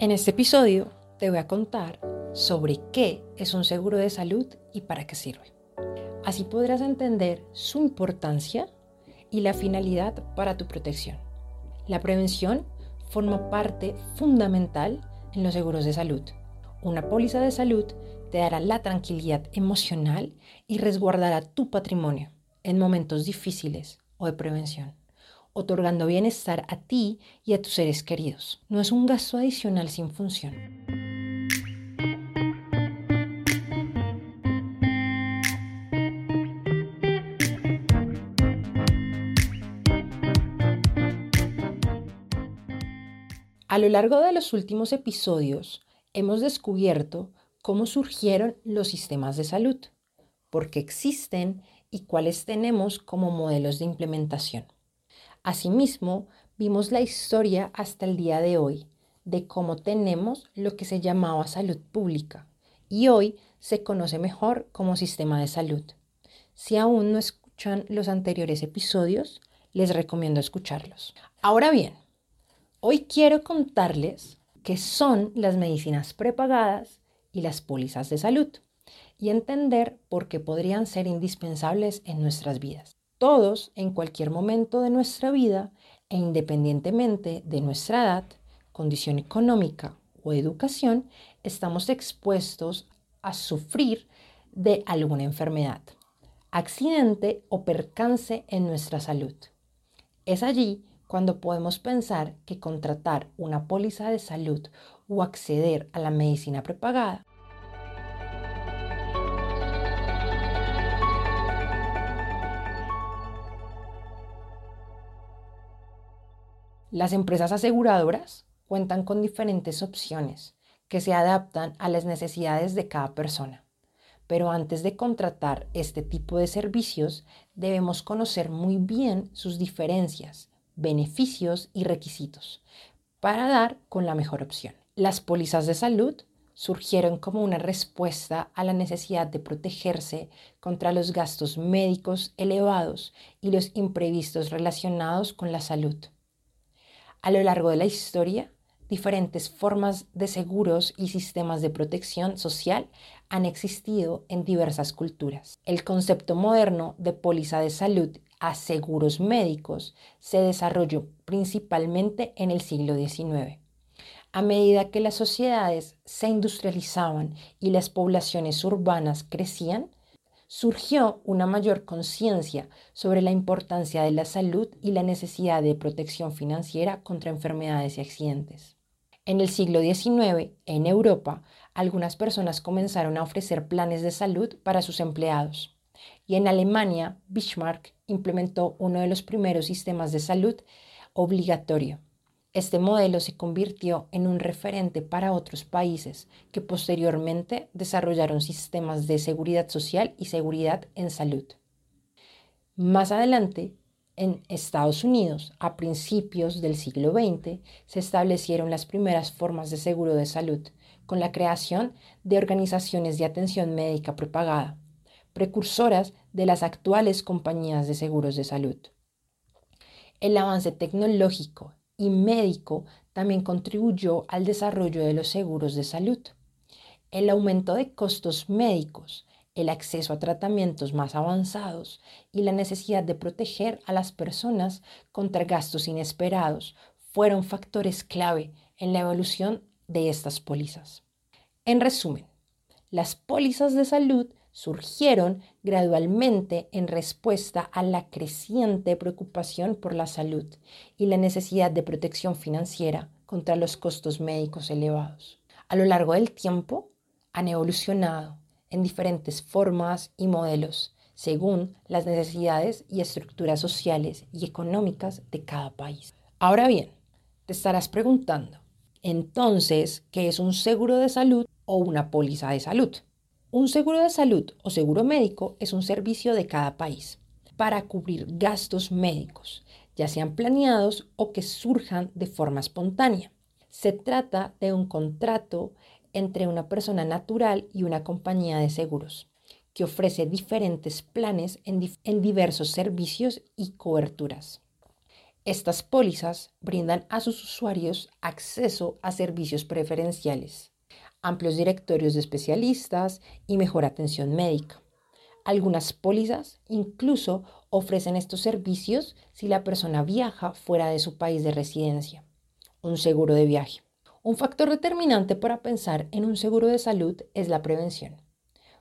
En este episodio te voy a contar sobre qué es un seguro de salud y para qué sirve. Así podrás entender su importancia y la finalidad para tu protección. La prevención forma parte fundamental en los seguros de salud. Una póliza de salud te dará la tranquilidad emocional y resguardará tu patrimonio en momentos difíciles o de prevención, otorgando bienestar a ti y a tus seres queridos. No es un gasto adicional sin función. A lo largo de los últimos episodios hemos descubierto cómo surgieron los sistemas de salud, por qué existen y cuáles tenemos como modelos de implementación. Asimismo, vimos la historia hasta el día de hoy de cómo tenemos lo que se llamaba salud pública y hoy se conoce mejor como sistema de salud. Si aún no escuchan los anteriores episodios, les recomiendo escucharlos. Ahora bien, hoy quiero contarles qué son las medicinas prepagadas y las pólizas de salud y entender por qué podrían ser indispensables en nuestras vidas. Todos, en cualquier momento de nuestra vida e independientemente de nuestra edad, condición económica o educación, estamos expuestos a sufrir de alguna enfermedad, accidente o percance en nuestra salud. Es allí cuando podemos pensar que contratar una póliza de salud o acceder a la medicina prepagada Las empresas aseguradoras cuentan con diferentes opciones que se adaptan a las necesidades de cada persona. Pero antes de contratar este tipo de servicios, debemos conocer muy bien sus diferencias, beneficios y requisitos para dar con la mejor opción. Las pólizas de salud surgieron como una respuesta a la necesidad de protegerse contra los gastos médicos elevados y los imprevistos relacionados con la salud. A lo largo de la historia, diferentes formas de seguros y sistemas de protección social han existido en diversas culturas. El concepto moderno de póliza de salud a seguros médicos se desarrolló principalmente en el siglo XIX. A medida que las sociedades se industrializaban y las poblaciones urbanas crecían, surgió una mayor conciencia sobre la importancia de la salud y la necesidad de protección financiera contra enfermedades y accidentes. En el siglo XIX, en Europa, algunas personas comenzaron a ofrecer planes de salud para sus empleados. Y en Alemania, Bismarck implementó uno de los primeros sistemas de salud obligatorio este modelo se convirtió en un referente para otros países que posteriormente desarrollaron sistemas de seguridad social y seguridad en salud. Más adelante, en Estados Unidos, a principios del siglo XX, se establecieron las primeras formas de seguro de salud, con la creación de organizaciones de atención médica propagada, precursoras de las actuales compañías de seguros de salud. El avance tecnológico y médico también contribuyó al desarrollo de los seguros de salud. El aumento de costos médicos, el acceso a tratamientos más avanzados y la necesidad de proteger a las personas contra gastos inesperados fueron factores clave en la evolución de estas pólizas. En resumen, las pólizas de salud surgieron gradualmente en respuesta a la creciente preocupación por la salud y la necesidad de protección financiera contra los costos médicos elevados. A lo largo del tiempo han evolucionado en diferentes formas y modelos según las necesidades y estructuras sociales y económicas de cada país. Ahora bien, te estarás preguntando, entonces, ¿qué es un seguro de salud o una póliza de salud? Un seguro de salud o seguro médico es un servicio de cada país para cubrir gastos médicos, ya sean planeados o que surjan de forma espontánea. Se trata de un contrato entre una persona natural y una compañía de seguros que ofrece diferentes planes en, diversos servicios y coberturas. Estas pólizas brindan a sus usuarios acceso a servicios preferenciales, amplios directorios de especialistas y mejor atención médica. Algunas pólizas incluso ofrecen estos servicios si la persona viaja fuera de su país de residencia. Un seguro de viaje. Un factor determinante para pensar en un seguro de salud es la prevención,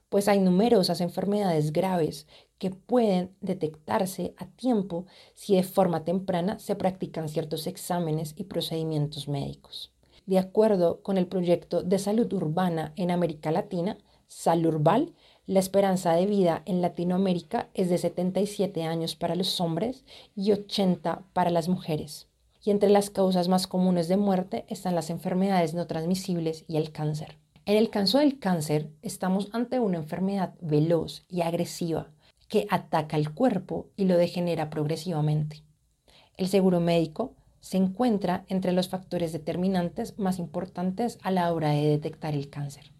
pues hay numerosas enfermedades graves que pueden detectarse a tiempo si de forma temprana se practican ciertos exámenes y procedimientos médicos. De acuerdo con el proyecto de salud urbana en América Latina, Salurbal, la esperanza de vida en Latinoamérica es de 77 años para los hombres y 80 para las mujeres. Y entre las causas más comunes de muerte están las enfermedades no transmisibles y el cáncer. En el caso del cáncer, estamos ante una enfermedad veloz y agresiva que ataca el cuerpo y lo degenera progresivamente. El seguro médico se encuentra entre los factores determinantes más importantes a la hora de detectar el cáncer,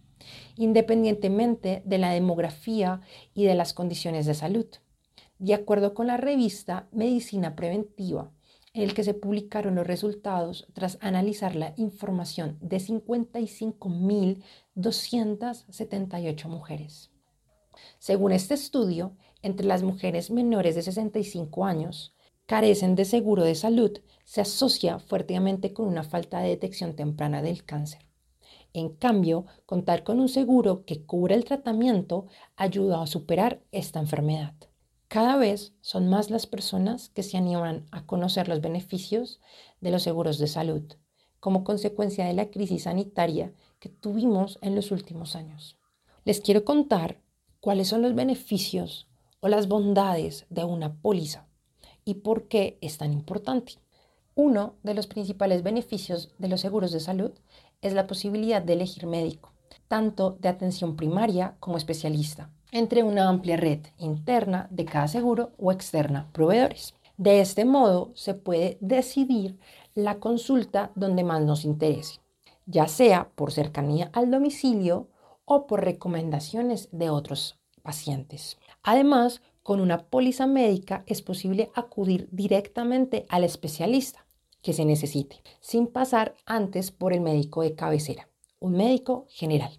independientemente de la demografía y de las condiciones de salud. De acuerdo con la revista Medicina Preventiva, en el que se publicaron los resultados tras analizar la información de 55.278 mujeres. Según este estudio, entre las mujeres menores de 65 años carecen de seguro de salud se asocia fuertemente con una falta de detección temprana del cáncer. En cambio, contar con un seguro que cubra el tratamiento ayuda a superar esta enfermedad. Cada vez son más las personas que se animan a conocer los beneficios de los seguros de salud como consecuencia de la crisis sanitaria que tuvimos en los últimos años. Les quiero contar cuáles son los beneficios o las bondades de una póliza y por qué es tan importante. Uno de los principales beneficios de los seguros de salud es la posibilidad de elegir médico, tanto de atención primaria como especialista, entre una amplia red interna de cada seguro o externa proveedores. De este modo se puede decidir la consulta donde más nos interese, ya sea por cercanía al domicilio o por recomendaciones de otros pacientes. Además, con una póliza médica es posible acudir directamente al especialista que se necesite, sin pasar antes por el médico de cabecera, un médico general.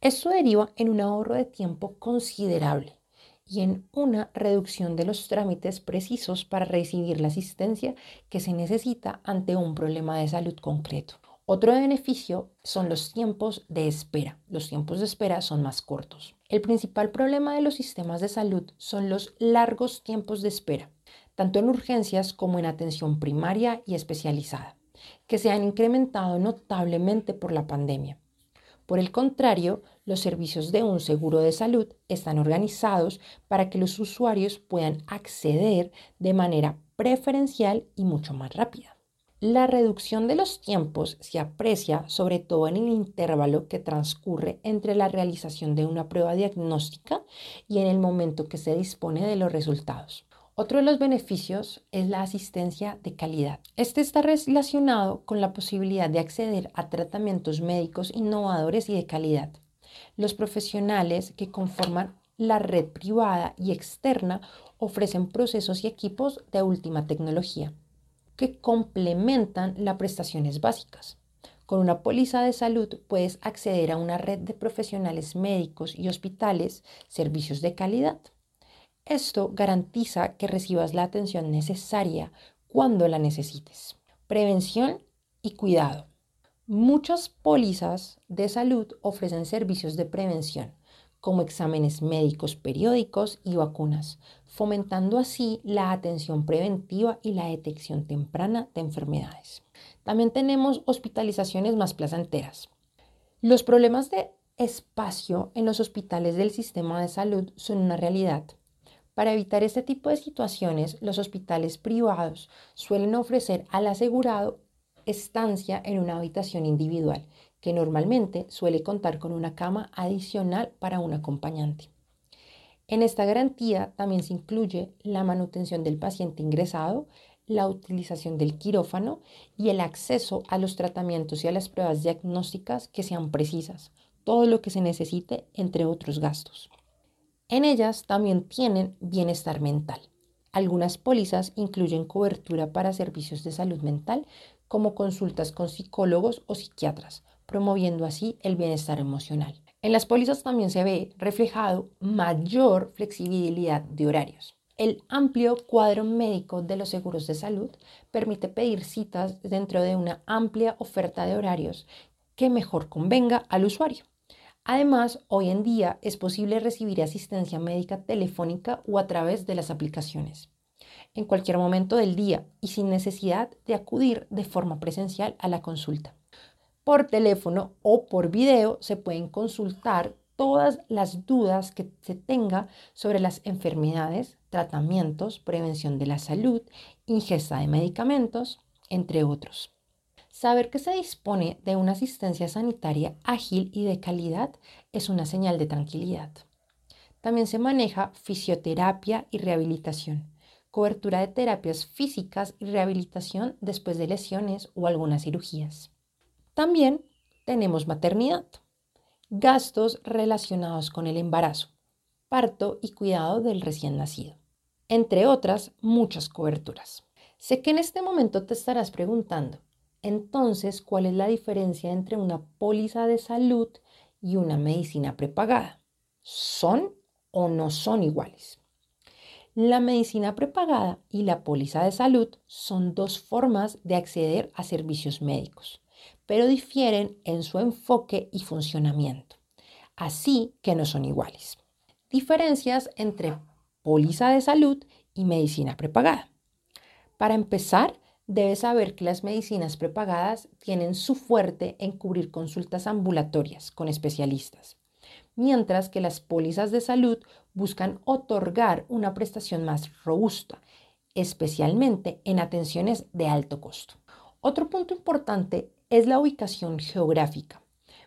Esto deriva en un ahorro de tiempo considerable y en una reducción de los trámites precisos para recibir la asistencia que se necesita ante un problema de salud concreto. Otro beneficio son los tiempos de espera. Los tiempos de espera son más cortos. El principal problema de los sistemas de salud son los largos tiempos de espera, tanto en urgencias como en atención primaria y especializada, que se han incrementado notablemente por la pandemia. Por el contrario, los servicios de un seguro de salud están organizados para que los usuarios puedan acceder de manera preferencial y mucho más rápida. La reducción de los tiempos se aprecia sobre todo en el intervalo que transcurre entre la realización de una prueba diagnóstica y en el momento que se dispone de los resultados. Otro de los beneficios es la asistencia de calidad. Este está relacionado con la posibilidad de acceder a tratamientos médicos innovadores y de calidad. Los profesionales que conforman la red privada y externa ofrecen procesos y equipos de última tecnología que complementan las prestaciones básicas. Con una póliza de salud puedes acceder a una red de profesionales médicos y hospitales, servicios de calidad. Esto garantiza que recibas la atención necesaria cuando la necesites. Prevención y cuidado. Muchas pólizas de salud ofrecen servicios de prevención, como exámenes médicos periódicos y vacunas, fomentando así la atención preventiva y la detección temprana de enfermedades. También tenemos hospitalizaciones más placenteras. Los problemas de espacio en los hospitales del sistema de salud son una realidad. Para evitar este tipo de situaciones, los hospitales privados suelen ofrecer al asegurado estancia en una habitación individual que normalmente suele contar con una cama adicional para un acompañante. En esta garantía también se incluye la manutención del paciente ingresado, la utilización del quirófano y el acceso a los tratamientos y a las pruebas diagnósticas que sean precisas, todo lo que se necesite, entre otros gastos. En ellas también tienen bienestar mental. Algunas pólizas incluyen cobertura para servicios de salud mental, como consultas con psicólogos o psiquiatras, promoviendo así el bienestar emocional. En las pólizas también se ve reflejado mayor flexibilidad de horarios. El amplio cuadro médico de los seguros de salud permite pedir citas dentro de una amplia oferta de horarios que mejor convenga al usuario. Además, hoy en día es posible recibir asistencia médica telefónica o a través de las aplicaciones, en cualquier momento del día y sin necesidad de acudir de forma presencial a la consulta. Por teléfono o por video se pueden consultar todas las dudas que se tenga sobre las enfermedades, tratamientos, prevención de la salud, ingesta de medicamentos, entre otros. Saber que se dispone de una asistencia sanitaria ágil y de calidad es una señal de tranquilidad. También se maneja fisioterapia y rehabilitación, cobertura de terapias físicas y rehabilitación después de lesiones o algunas cirugías. También tenemos maternidad, gastos relacionados con el embarazo, parto y cuidado del recién nacido, entre otras muchas coberturas. Sé que en este momento te estarás preguntando, entonces, ¿cuál es la diferencia entre una póliza de salud y una medicina prepagada? ¿Son o no son iguales? La medicina prepagada y la póliza de salud son dos formas de acceder a servicios médicos, pero difieren en su enfoque y funcionamiento, así que no son iguales. Diferencias entre póliza de salud y medicina prepagada. Para empezar, debes saber que las medicinas prepagadas tienen su fuerte en cubrir consultas ambulatorias con especialistas, mientras que las pólizas de salud buscan otorgar una prestación más robusta, especialmente en atenciones de alto costo. Otro punto importante es la ubicación geográfica.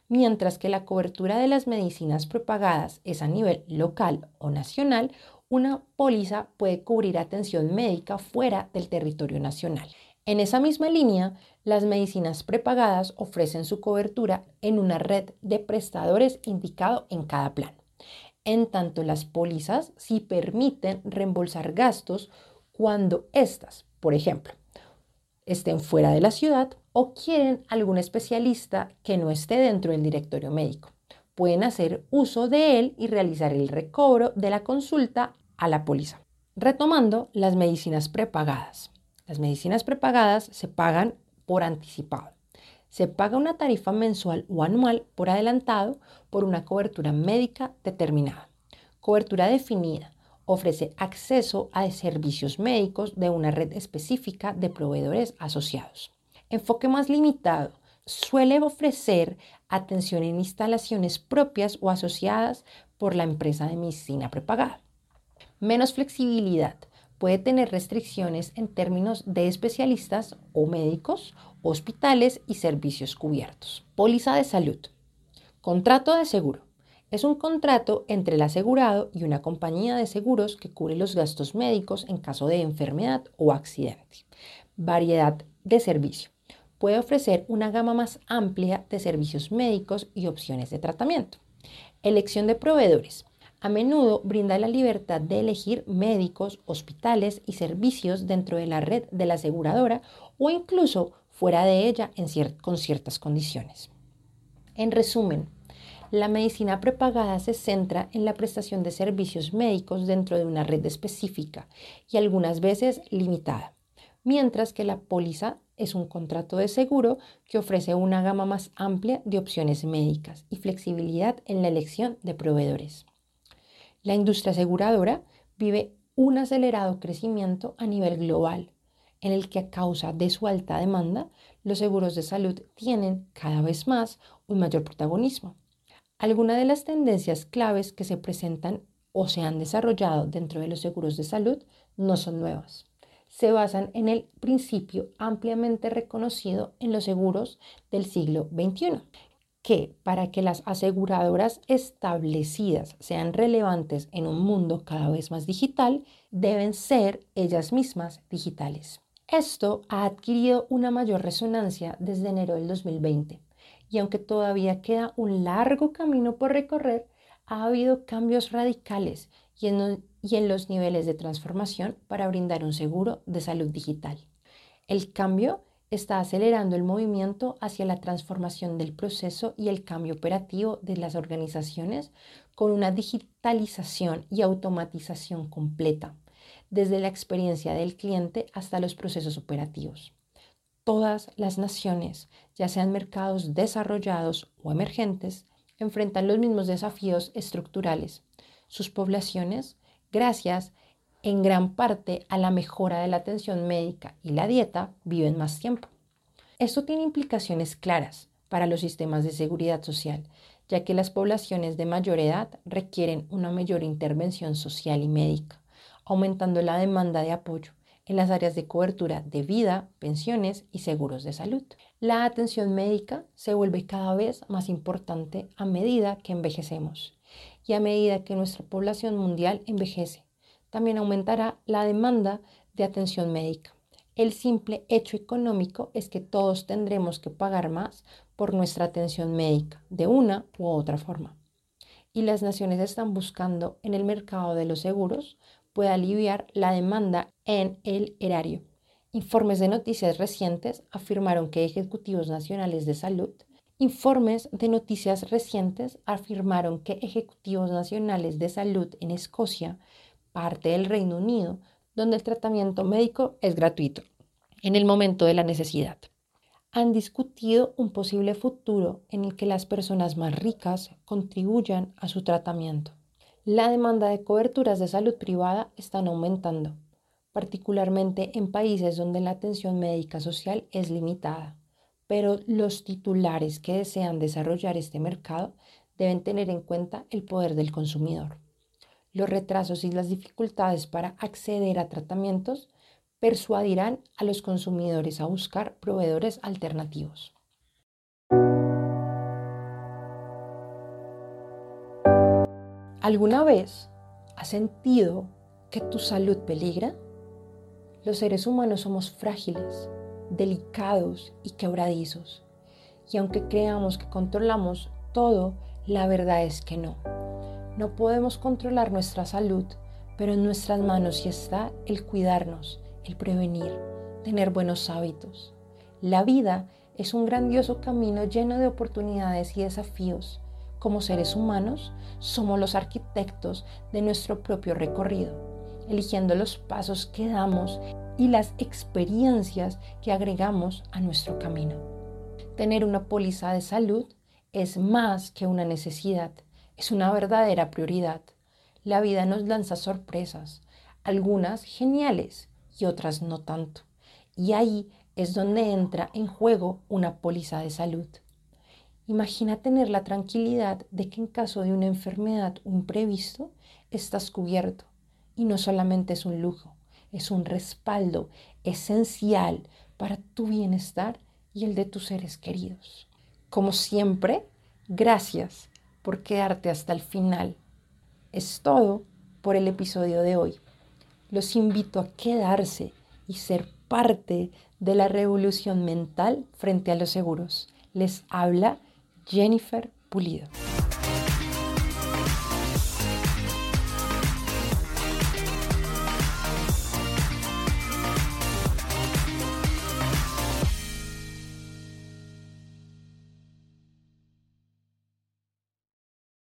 Mientras que la cobertura de las medicinas prepagadas es a nivel local o nacional, una póliza puede cubrir atención médica fuera del territorio nacional. En esa misma línea, las medicinas prepagadas ofrecen su cobertura en una red de prestadores indicado en cada plan. En tanto, las pólizas sí permiten reembolsar gastos cuando éstas, por ejemplo, estén fuera de la ciudad o quieren algún especialista que no esté dentro del directorio médico. Pueden hacer uso de él y realizar el recobro de la consulta a la póliza. Retomando las medicinas prepagadas. Las medicinas prepagadas se pagan por anticipado. Se paga una tarifa mensual o anual por adelantado por una cobertura médica determinada. Cobertura definida. Ofrece acceso a servicios médicos de una red específica de proveedores asociados. Enfoque más limitado. Suele ofrecer atención en instalaciones propias o asociadas por la empresa de medicina prepagada. Menos flexibilidad puede tener restricciones en términos de especialistas o médicos, hospitales y servicios cubiertos. Póliza de salud. Contrato de seguro. Es un contrato entre el asegurado y una compañía de seguros que cubre los gastos médicos en caso de enfermedad o accidente. Variedad de servicio. Puede ofrecer una gama más amplia de servicios médicos y opciones de tratamiento. Elección de proveedores a menudo brinda la libertad de elegir médicos, hospitales y servicios dentro de la red de la aseguradora o incluso fuera de ella con ciertas condiciones. En resumen, la medicina prepagada se centra en la prestación de servicios médicos dentro de una red específica y algunas veces limitada, mientras que la póliza es un contrato de seguro que ofrece una gama más amplia de opciones médicas y flexibilidad en la elección de proveedores. La industria aseguradora vive un acelerado crecimiento a nivel global, en el que a causa de su alta demanda, los seguros de salud tienen cada vez más un mayor protagonismo. Algunas de las tendencias claves que se presentan o se han desarrollado dentro de los seguros de salud no son nuevas. Se basan en el principio ampliamente reconocido en los seguros del siglo XXI, que para que las aseguradoras establecidas sean relevantes en un mundo cada vez más digital, deben ser ellas mismas digitales. Esto ha adquirido una mayor resonancia desde enero del 2020 y aunque todavía queda un largo camino por recorrer, ha habido cambios radicales y en, y en los niveles de transformación para brindar un seguro de salud digital. El cambio está acelerando el movimiento hacia la transformación del proceso y el cambio operativo de las organizaciones con una digitalización y automatización completa, desde la experiencia del cliente hasta los procesos operativos. Todas las naciones, ya sean mercados desarrollados o emergentes, enfrentan los mismos desafíos estructurales. Sus poblaciones, gracias en gran parte a la mejora de la atención médica y la dieta, viven más tiempo. Esto tiene implicaciones claras para los sistemas de seguridad social, ya que las poblaciones de mayor edad requieren una mayor intervención social y médica, aumentando la demanda de apoyo en las áreas de cobertura de vida, pensiones y seguros de salud. La atención médica se vuelve cada vez más importante a medida que envejecemos y a medida que nuestra población mundial envejece. También aumentará la demanda de atención médica. El simple hecho económico es que todos tendremos que pagar más por nuestra atención médica, de una u otra forma. Y las naciones están buscando en el mercado de los seguros puede aliviar la demanda en el erario. Informes de noticias recientes afirmaron que ejecutivos nacionales de salud Informes de noticias recientes afirmaron que ejecutivos nacionales de salud en Escocia, parte del Reino Unido, donde el tratamiento médico es gratuito, en el momento de la necesidad, han discutido un posible futuro en el que las personas más ricas contribuyan a su tratamiento. La demanda de coberturas de salud privada están aumentando, particularmente en países donde la atención médica social es limitada, pero los titulares que desean desarrollar este mercado deben tener en cuenta el poder del consumidor. Los retrasos y las dificultades para acceder a tratamientos persuadirán a los consumidores a buscar proveedores alternativos. ¿Alguna vez has sentido que tu salud peligra? Los seres humanos somos frágiles, delicados y quebradizos. Y aunque creamos que controlamos todo, la verdad es que no. No podemos controlar nuestra salud, pero en nuestras manos está el cuidarnos, el prevenir, tener buenos hábitos. La vida es un grandioso camino lleno de oportunidades y desafíos como seres humanos, somos los arquitectos de nuestro propio recorrido, eligiendo los pasos que damos y las experiencias que agregamos a nuestro camino. Tener una póliza de salud es más que una necesidad, es una verdadera prioridad. La vida nos lanza sorpresas, algunas geniales y otras no tanto. Y ahí es donde entra en juego una póliza de salud. Imagina tener la tranquilidad de que en caso de una enfermedad o imprevisto estás cubierto. Y no solamente es un lujo, es un respaldo esencial para tu bienestar y el de tus seres queridos. Como siempre, gracias por quedarte hasta el final. Es todo por el episodio de hoy. Los invito a quedarse y ser parte de la revolución mental frente a los seguros. Les habla Jennifer Pulido.